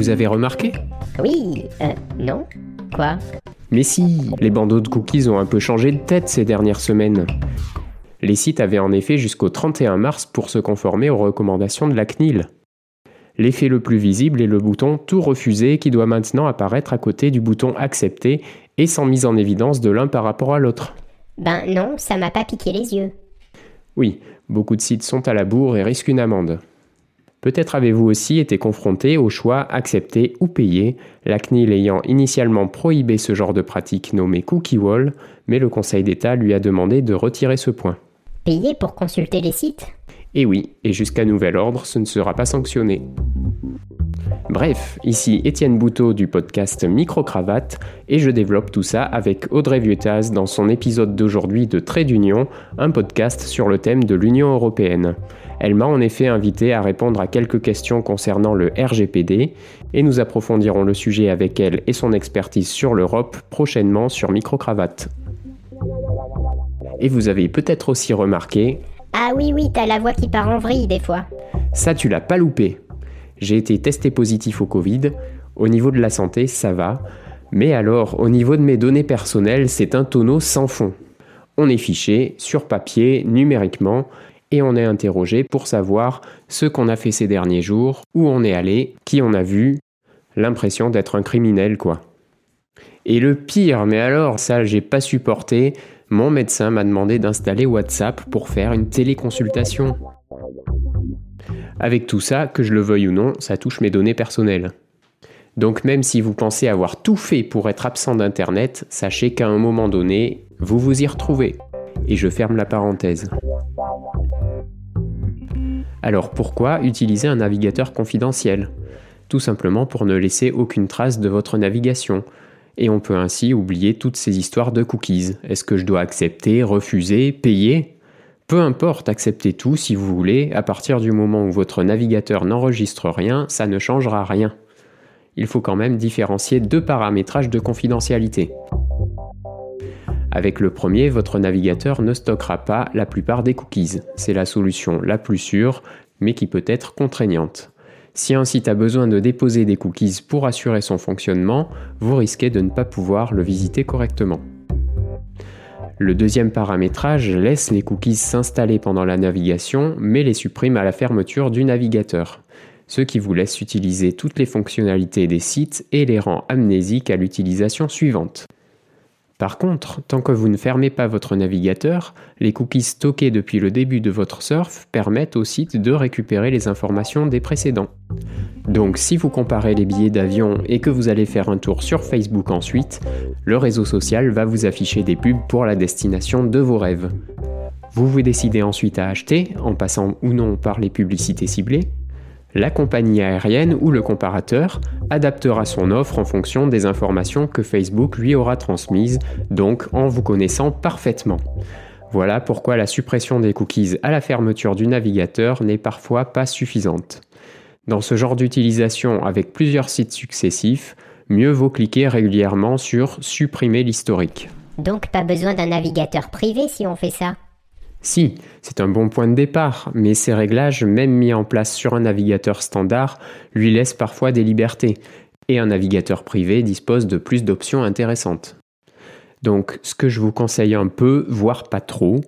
Vous avez remarqué Oui, euh, non Quoi Mais si, les bandeaux de cookies ont un peu changé de tête ces dernières semaines. Les sites avaient en effet jusqu'au 31 mars pour se conformer aux recommandations de la CNIL. L'effet le plus visible est le bouton Tout refuser qui doit maintenant apparaître à côté du bouton Accepter et sans mise en évidence de l'un par rapport à l'autre. Ben non, ça m'a pas piqué les yeux. Oui, beaucoup de sites sont à la bourre et risquent une amende. Peut-être avez-vous aussi été confronté au choix accepter ou payer, la CNIL ayant initialement prohibé ce genre de pratique nommée cookie wall, mais le Conseil d'État lui a demandé de retirer ce point. Payer pour consulter les sites? Et oui, et jusqu'à nouvel ordre, ce ne sera pas sanctionné. Bref, ici Étienne Bouteau du podcast Micro-Cravate et je développe tout ça avec Audrey Vieutas dans son épisode d'aujourd'hui de Trait d'Union, un podcast sur le thème de l'Union européenne. Elle m'a en effet invité à répondre à quelques questions concernant le RGPD et nous approfondirons le sujet avec elle et son expertise sur l'Europe prochainement sur Micro-Cravate. Et vous avez peut-être aussi remarqué... Ah oui, oui, t'as la voix qui part en vrille des fois. Ça, tu l'as pas loupé. J'ai été testé positif au Covid. Au niveau de la santé, ça va. Mais alors, au niveau de mes données personnelles, c'est un tonneau sans fond. On est fiché sur papier, numériquement, et on est interrogé pour savoir ce qu'on a fait ces derniers jours, où on est allé, qui on a vu. L'impression d'être un criminel, quoi. Et le pire, mais alors, ça, j'ai pas supporté, mon médecin m'a demandé d'installer WhatsApp pour faire une téléconsultation. Avec tout ça, que je le veuille ou non, ça touche mes données personnelles. Donc même si vous pensez avoir tout fait pour être absent d'Internet, sachez qu'à un moment donné, vous vous y retrouvez. Et je ferme la parenthèse. Alors pourquoi utiliser un navigateur confidentiel? Tout simplement pour ne laisser aucune trace de votre navigation. Et on peut ainsi oublier toutes ces histoires de cookies. Est-ce que je dois accepter, refuser, payer? Peu importe, acceptez tout si vous voulez, à partir du moment où votre navigateur n'enregistre rien, ça ne changera rien. Il faut quand même différencier deux paramétrages de confidentialité. Avec le premier, votre navigateur ne stockera pas la plupart des cookies. C'est la solution la plus sûre, mais qui peut être contraignante. Si un site a besoin de déposer des cookies pour assurer son fonctionnement, vous risquez de ne pas pouvoir le visiter correctement. Le deuxième paramétrage laisse les cookies s'installer pendant la navigation, mais les supprime à la fermeture du navigateur, ce qui vous laisse utiliser toutes les fonctionnalités des sites et les rend amnésiques à l'utilisation suivante. Par contre, tant que vous ne fermez pas votre navigateur, les cookies stockés depuis le début de votre surf permettent au site de récupérer les informations des précédents. Donc si vous comparez les billets d'avion et que vous allez faire un tour sur Facebook ensuite, le réseau social va vous afficher des pubs pour la destination de vos rêves. Vous vous décidez ensuite à acheter, en passant ou non par les publicités ciblées. La compagnie aérienne ou le comparateur adaptera son offre en fonction des informations que Facebook lui aura transmises, donc en vous connaissant parfaitement. Voilà pourquoi la suppression des cookies à la fermeture du navigateur n'est parfois pas suffisante. Dans ce genre d'utilisation avec plusieurs sites successifs, mieux vaut cliquer régulièrement sur Supprimer l'historique. Donc pas besoin d'un navigateur privé si on fait ça Si, c'est un bon point de départ, mais ces réglages, même mis en place sur un navigateur standard, lui laissent parfois des libertés, et un navigateur privé dispose de plus d'options intéressantes. Donc ce que je vous conseille un peu, voire pas trop,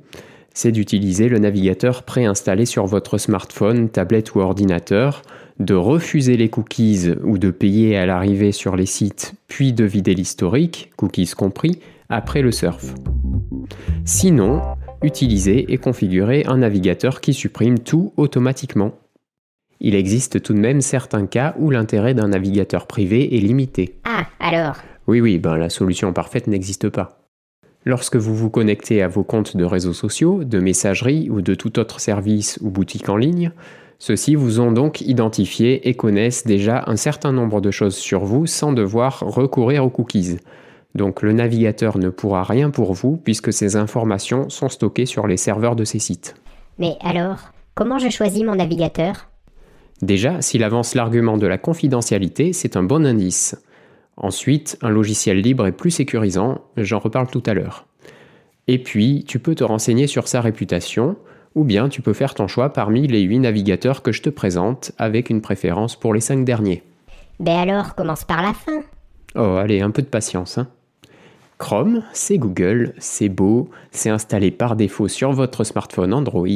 c'est d'utiliser le navigateur préinstallé sur votre smartphone, tablette ou ordinateur, de refuser les cookies ou de payer à l'arrivée sur les sites, puis de vider l'historique, cookies compris, après le surf. Sinon, utilisez et configurez un navigateur qui supprime tout automatiquement. Il existe tout de même certains cas où l'intérêt d'un navigateur privé est limité. Ah, alors? Oui, oui, ben la solution parfaite n'existe pas. Lorsque vous vous connectez à vos comptes de réseaux sociaux, de messagerie ou de tout autre service ou boutique en ligne, ceux-ci vous ont donc identifié et connaissent déjà un certain nombre de choses sur vous sans devoir recourir aux cookies. Donc le navigateur ne pourra rien pour vous puisque ces informations sont stockées sur les serveurs de ces sites. Mais alors, comment je choisis mon navigateur? Déjà, s'il avance l'argument de la confidentialité, c'est un bon indice. Ensuite, un logiciel libre est plus sécurisant, j'en reparle tout à l'heure. Et puis, tu peux te renseigner sur sa réputation, ou bien tu peux faire ton choix parmi les 8 navigateurs que je te présente, avec une préférence pour les 5 derniers. Ben alors, commence par la fin. Oh, allez, un peu de patience. Hein. Chrome, c'est Google, c'est beau, c'est installé par défaut sur votre smartphone Android,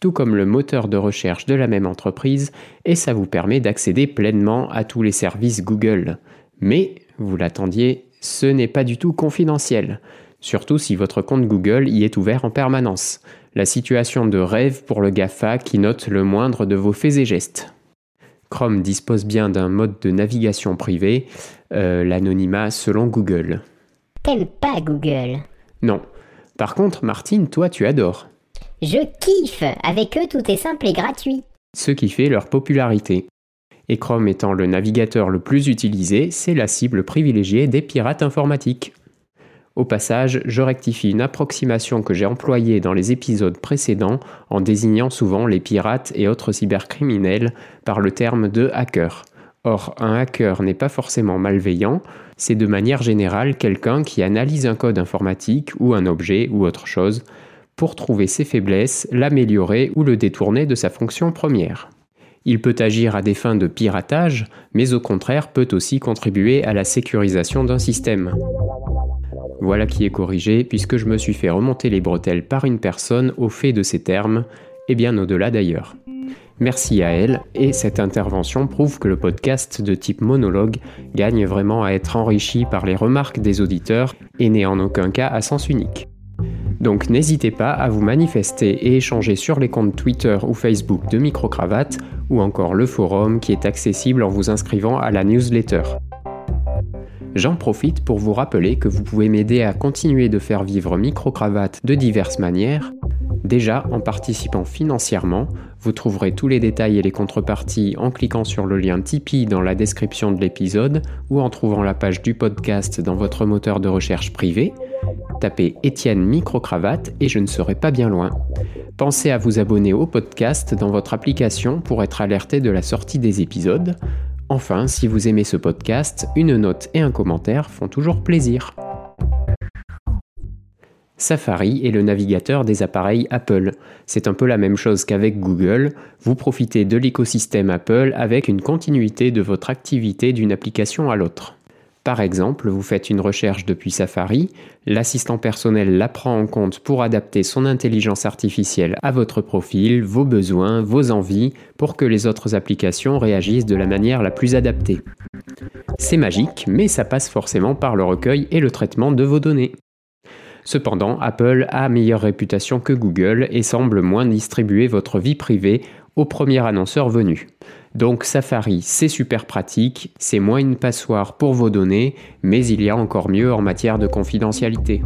tout comme le moteur de recherche de la même entreprise, et ça vous permet d'accéder pleinement à tous les services Google. Mais, vous l'attendiez, ce n'est pas du tout confidentiel, surtout si votre compte Google y est ouvert en permanence. La situation de rêve pour le GAFA qui note le moindre de vos faits et gestes. Chrome dispose bien d'un mode de navigation privé, euh, l'anonymat selon Google. T'aimes pas Google Non. Par contre, Martine, toi, tu adores. Je kiffe Avec eux, tout est simple et gratuit. Ce qui fait leur popularité. Et Chrome étant le navigateur le plus utilisé, c'est la cible privilégiée des pirates informatiques. Au passage, je rectifie une approximation que j'ai employée dans les épisodes précédents en désignant souvent les pirates et autres cybercriminels par le terme de hacker. Or, un hacker n'est pas forcément malveillant, c'est de manière générale quelqu'un qui analyse un code informatique ou un objet ou autre chose pour trouver ses faiblesses, l'améliorer ou le détourner de sa fonction première. Il peut agir à des fins de piratage, mais au contraire peut aussi contribuer à la sécurisation d'un système. Voilà qui est corrigé, puisque je me suis fait remonter les bretelles par une personne au fait de ces termes, et bien au-delà d'ailleurs. Merci à elle, et cette intervention prouve que le podcast de type monologue gagne vraiment à être enrichi par les remarques des auditeurs et n'est en aucun cas à sens unique. Donc n'hésitez pas à vous manifester et échanger sur les comptes Twitter ou Facebook de Microcravate ou encore le forum qui est accessible en vous inscrivant à la newsletter. J'en profite pour vous rappeler que vous pouvez m'aider à continuer de faire vivre Microcravate de diverses manières. Déjà, en participant financièrement, vous trouverez tous les détails et les contreparties en cliquant sur le lien Tipeee dans la description de l'épisode ou en trouvant la page du podcast dans votre moteur de recherche privé. Tapez Étienne Microcravate et je ne serai pas bien loin. Pensez à vous abonner au podcast dans votre application pour être alerté de la sortie des épisodes. Enfin, si vous aimez ce podcast, une note et un commentaire font toujours plaisir. Safari est le navigateur des appareils Apple. C'est un peu la même chose qu'avec Google, vous profitez de l'écosystème Apple avec une continuité de votre activité d'une application à l'autre. Par exemple, vous faites une recherche depuis Safari, l'assistant personnel la prend en compte pour adapter son intelligence artificielle à votre profil, vos besoins, vos envies, pour que les autres applications réagissent de la manière la plus adaptée. C'est magique, mais ça passe forcément par le recueil et le traitement de vos données. Cependant, Apple a meilleure réputation que Google et semble moins distribuer votre vie privée au premier annonceur venu. Donc Safari, c'est super pratique, c'est moins une passoire pour vos données, mais il y a encore mieux en matière de confidentialité.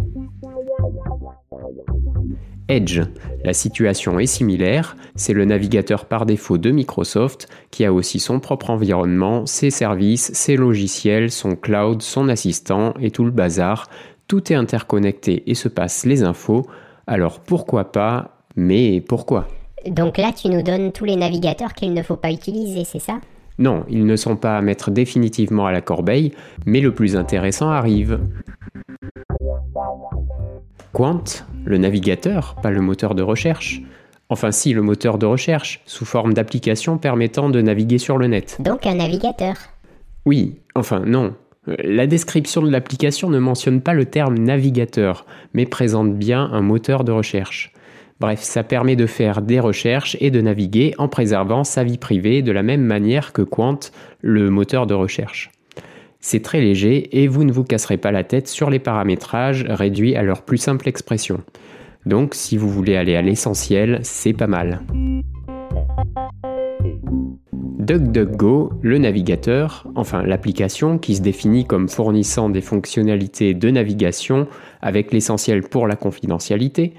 Edge, la situation est similaire, c'est le navigateur par défaut de Microsoft qui a aussi son propre environnement, ses services, ses logiciels, son cloud, son assistant et tout le bazar. Tout est interconnecté et se passe les infos, alors pourquoi pas, mais pourquoi? Donc là, tu nous donnes tous les navigateurs qu'il ne faut pas utiliser, c'est ça? Non, ils ne sont pas à mettre définitivement à la corbeille, mais le plus intéressant arrive. Quant, le navigateur, pas le moteur de recherche. Enfin si, le moteur de recherche, sous forme d'application permettant de naviguer sur le net. Donc un navigateur. Oui, enfin non. La description de l'application ne mentionne pas le terme navigateur, mais présente bien un moteur de recherche. Bref, ça permet de faire des recherches et de naviguer en préservant sa vie privée de la même manière que Quant, le moteur de recherche. C'est très léger et vous ne vous casserez pas la tête sur les paramétrages réduits à leur plus simple expression. Donc si vous voulez aller à l'essentiel, c'est pas mal. DuckDuckGo, le navigateur, enfin l'application qui se définit comme fournissant des fonctionnalités de navigation avec l'essentiel pour la confidentialité,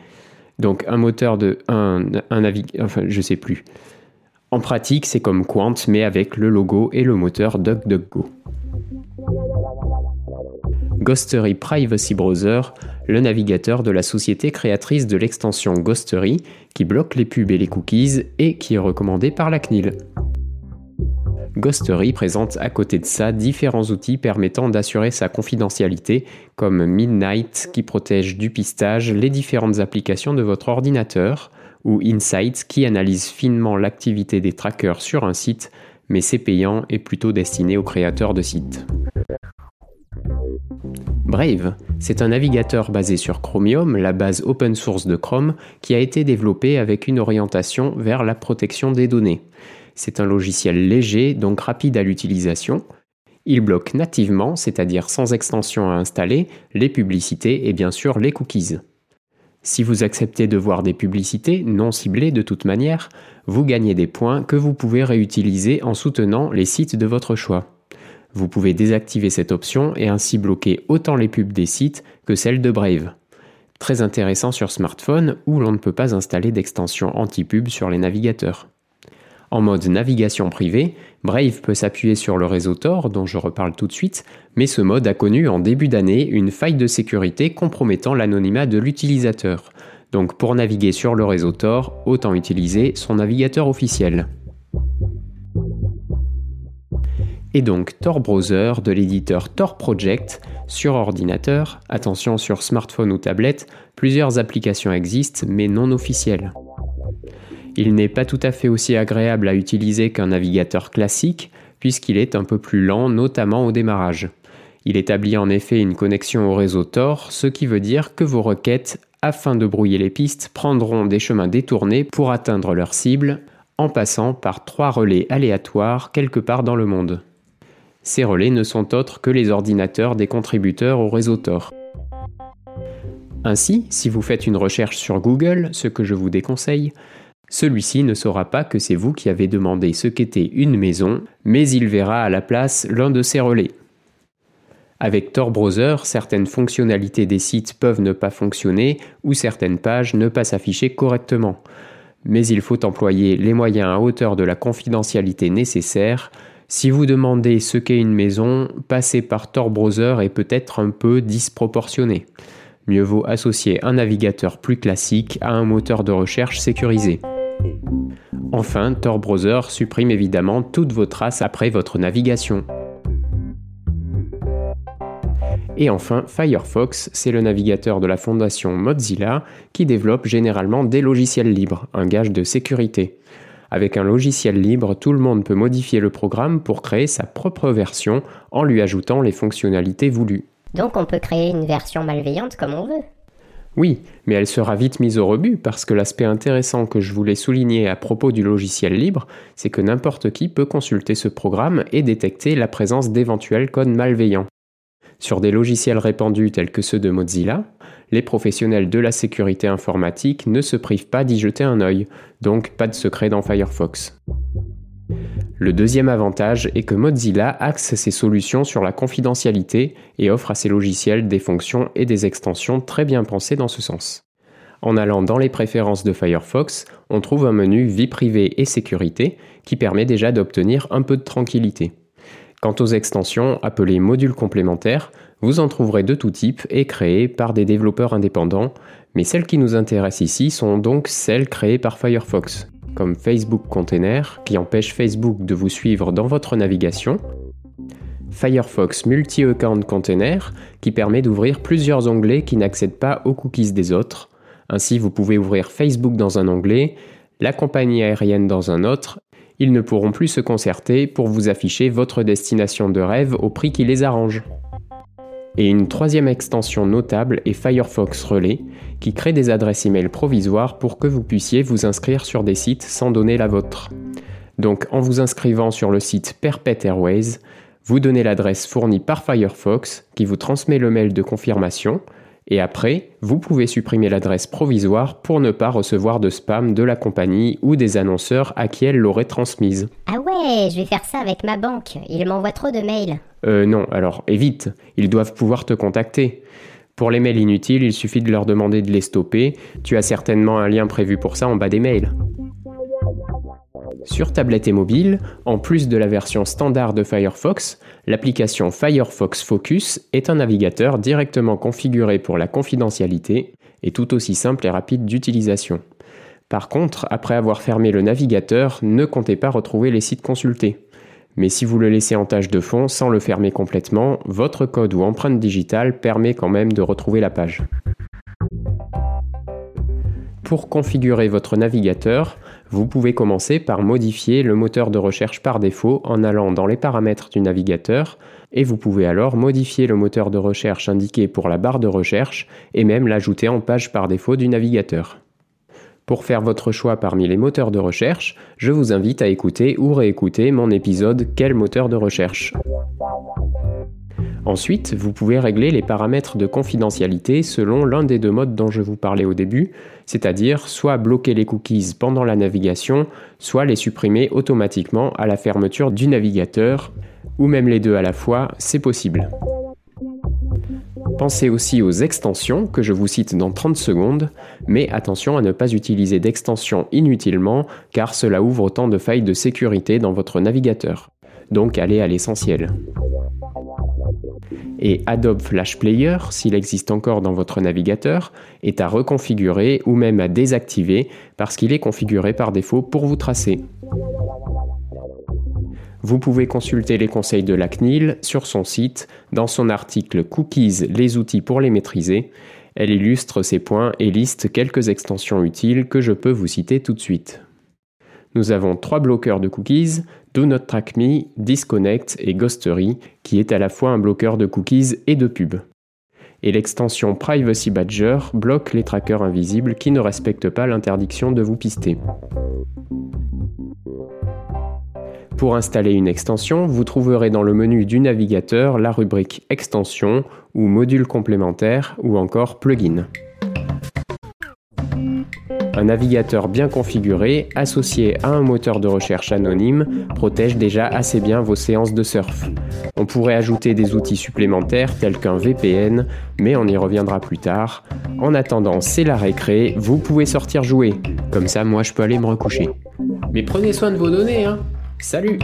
donc un moteur de un, un enfin je sais plus. En pratique, c'est comme Quant mais avec le logo et le moteur DuckDuckGo. Ghostery Privacy Browser, le navigateur de la société créatrice de l'extension Ghostery qui bloque les pubs et les cookies et qui est recommandé par la CNIL. Ghostery présente à côté de ça différents outils permettant d'assurer sa confidentialité, comme Midnight qui protège du pistage les différentes applications de votre ordinateur, ou Insights qui analyse finement l'activité des trackers sur un site, mais c'est payant et plutôt destiné aux créateurs de sites. Brave, c'est un navigateur basé sur Chromium, la base open source de Chrome, qui a été développé avec une orientation vers la protection des données. C'est un logiciel léger, donc rapide à l'utilisation. Il bloque nativement, c'est-à-dire sans extension à installer, les publicités et bien sûr les cookies. Si vous acceptez de voir des publicités non ciblées de toute manière, vous gagnez des points que vous pouvez réutiliser en soutenant les sites de votre choix. Vous pouvez désactiver cette option et ainsi bloquer autant les pubs des sites que celles de Brave. Très intéressant sur smartphone où l'on ne peut pas installer d'extension anti-pub sur les navigateurs. En mode navigation privée, Brave peut s'appuyer sur le réseau Tor, dont je reparle tout de suite, mais ce mode a connu en début d'année une faille de sécurité compromettant l'anonymat de l'utilisateur. Donc pour naviguer sur le réseau Tor, autant utiliser son navigateur officiel. et donc Tor Browser de l'éditeur Tor Project sur ordinateur. Attention sur smartphone ou tablette, plusieurs applications existent mais non officielles. Il n'est pas tout à fait aussi agréable à utiliser qu'un navigateur classique puisqu'il est un peu plus lent notamment au démarrage. Il établit en effet une connexion au réseau Tor, ce qui veut dire que vos requêtes, afin de brouiller les pistes, prendront des chemins détournés pour atteindre leur cible en passant par trois relais aléatoires quelque part dans le monde. Ces relais ne sont autres que les ordinateurs des contributeurs au réseau Tor. Ainsi, si vous faites une recherche sur Google, ce que je vous déconseille, celui-ci ne saura pas que c'est vous qui avez demandé ce qu'était une maison, mais il verra à la place l'un de ces relais. Avec Tor Browser, certaines fonctionnalités des sites peuvent ne pas fonctionner ou certaines pages ne pas s'afficher correctement. Mais il faut employer les moyens à hauteur de la confidentialité nécessaire si vous demandez ce qu'est une maison, passer par Tor Browser est peut-être un peu disproportionné. Mieux vaut associer un navigateur plus classique à un moteur de recherche sécurisé. Enfin, Tor Browser supprime évidemment toutes vos traces après votre navigation. Et enfin, Firefox, c'est le navigateur de la fondation Mozilla qui développe généralement des logiciels libres, un gage de sécurité. Avec un logiciel libre, tout le monde peut modifier le programme pour créer sa propre version en lui ajoutant les fonctionnalités voulues. Donc on peut créer une version malveillante comme on veut. Oui, mais elle sera vite mise au rebut parce que l'aspect intéressant que je voulais souligner à propos du logiciel libre, c'est que n'importe qui peut consulter ce programme et détecter la présence d'éventuels codes malveillants. Sur des logiciels répandus tels que ceux de Mozilla, les professionnels de la sécurité informatique ne se privent pas d'y jeter un œil, donc pas de secret dans Firefox. Le deuxième avantage est que Mozilla axe ses solutions sur la confidentialité et offre à ses logiciels des fonctions et des extensions très bien pensées dans ce sens. En allant dans les préférences de Firefox, on trouve un menu Vie privée et sécurité qui permet déjà d'obtenir un peu de tranquillité. Quant aux extensions appelées modules complémentaires, vous en trouverez de tout type et créées par des développeurs indépendants, mais celles qui nous intéressent ici sont donc celles créées par Firefox, comme Facebook Container, qui empêche Facebook de vous suivre dans votre navigation, Firefox Multi-Account Container, qui permet d'ouvrir plusieurs onglets qui n'accèdent pas aux cookies des autres. Ainsi, vous pouvez ouvrir Facebook dans un onglet, la compagnie aérienne dans un autre, ils ne pourront plus se concerter pour vous afficher votre destination de rêve au prix qui les arrange. Et une troisième extension notable est Firefox Relay, qui crée des adresses e-mail provisoires pour que vous puissiez vous inscrire sur des sites sans donner la vôtre. Donc en vous inscrivant sur le site Perpet Airways, vous donnez l'adresse fournie par Firefox qui vous transmet le mail de confirmation et après, vous pouvez supprimer l'adresse provisoire pour ne pas recevoir de spam de la compagnie ou des annonceurs à qui elle l'aurait transmise. Ah ouais, je vais faire ça avec ma banque. Il m'envoie trop de mails. Euh non, alors évite. Ils doivent pouvoir te contacter. Pour les mails inutiles, il suffit de leur demander de les stopper. Tu as certainement un lien prévu pour ça en bas des mails. Sur tablette et mobile, en plus de la version standard de Firefox, l'application Firefox Focus est un navigateur directement configuré pour la confidentialité et tout aussi simple et rapide d'utilisation. Par contre, après avoir fermé le navigateur, ne comptez pas retrouver les sites consultés. Mais si vous le laissez en tâche de fond sans le fermer complètement, votre code ou empreinte digitale permet quand même de retrouver la page. Pour configurer votre navigateur, Vous pouvez commencer par modifier le moteur de recherche par défaut en allant dans les paramètres du navigateur et vous pouvez alors modifier le moteur de recherche indiqué pour la barre de recherche et même l'ajouter en page par défaut du navigateur. Pour faire votre choix parmi les moteurs de recherche, je vous invite à écouter ou réécouter mon épisode Quel moteur de recherche? Ensuite, vous pouvez régler les paramètres de confidentialité selon l'un des deux modes dont je vous parlais au début, c'est-à-dire soit bloquer les cookies pendant la navigation, soit les supprimer automatiquement à la fermeture du navigateur, ou même les deux à la fois, c'est possible. Pensez aussi aux extensions que je vous cite dans 30 secondes, mais attention à ne pas utiliser d'extensions inutilement car cela ouvre autant de failles de sécurité dans votre navigateur. Donc allez à l'essentiel et Adobe Flash Player, s'il existe encore dans votre navigateur, est à reconfigurer ou même à désactiver parce qu'il est configuré par défaut pour vous tracer. Vous pouvez consulter les conseils de la CNIL sur son site dans son article Cookies, les outils pour les maîtriser. Elle illustre ces points et liste quelques extensions utiles que je peux vous citer tout de suite. Nous avons trois bloqueurs de cookies, Do Not Track Me, Disconnect et Ghostery, qui est à la fois un bloqueur de cookies et de pub. Et l'extension Privacy Badger bloque les trackers invisibles qui ne respectent pas l'interdiction de vous pister. Pour installer une extension, vous trouverez dans le menu du navigateur la rubrique Extension ou Module complémentaire ou encore Plugin. Un navigateur bien configuré, associé à un moteur de recherche anonyme, protège déjà assez bien vos séances de surf. On pourrait ajouter des outils supplémentaires tels qu'un VPN, mais on y reviendra plus tard. En attendant, c'est la récré, vous pouvez sortir jouer. Comme ça, moi, je peux aller me recoucher. Mais prenez soin de vos données, hein Salut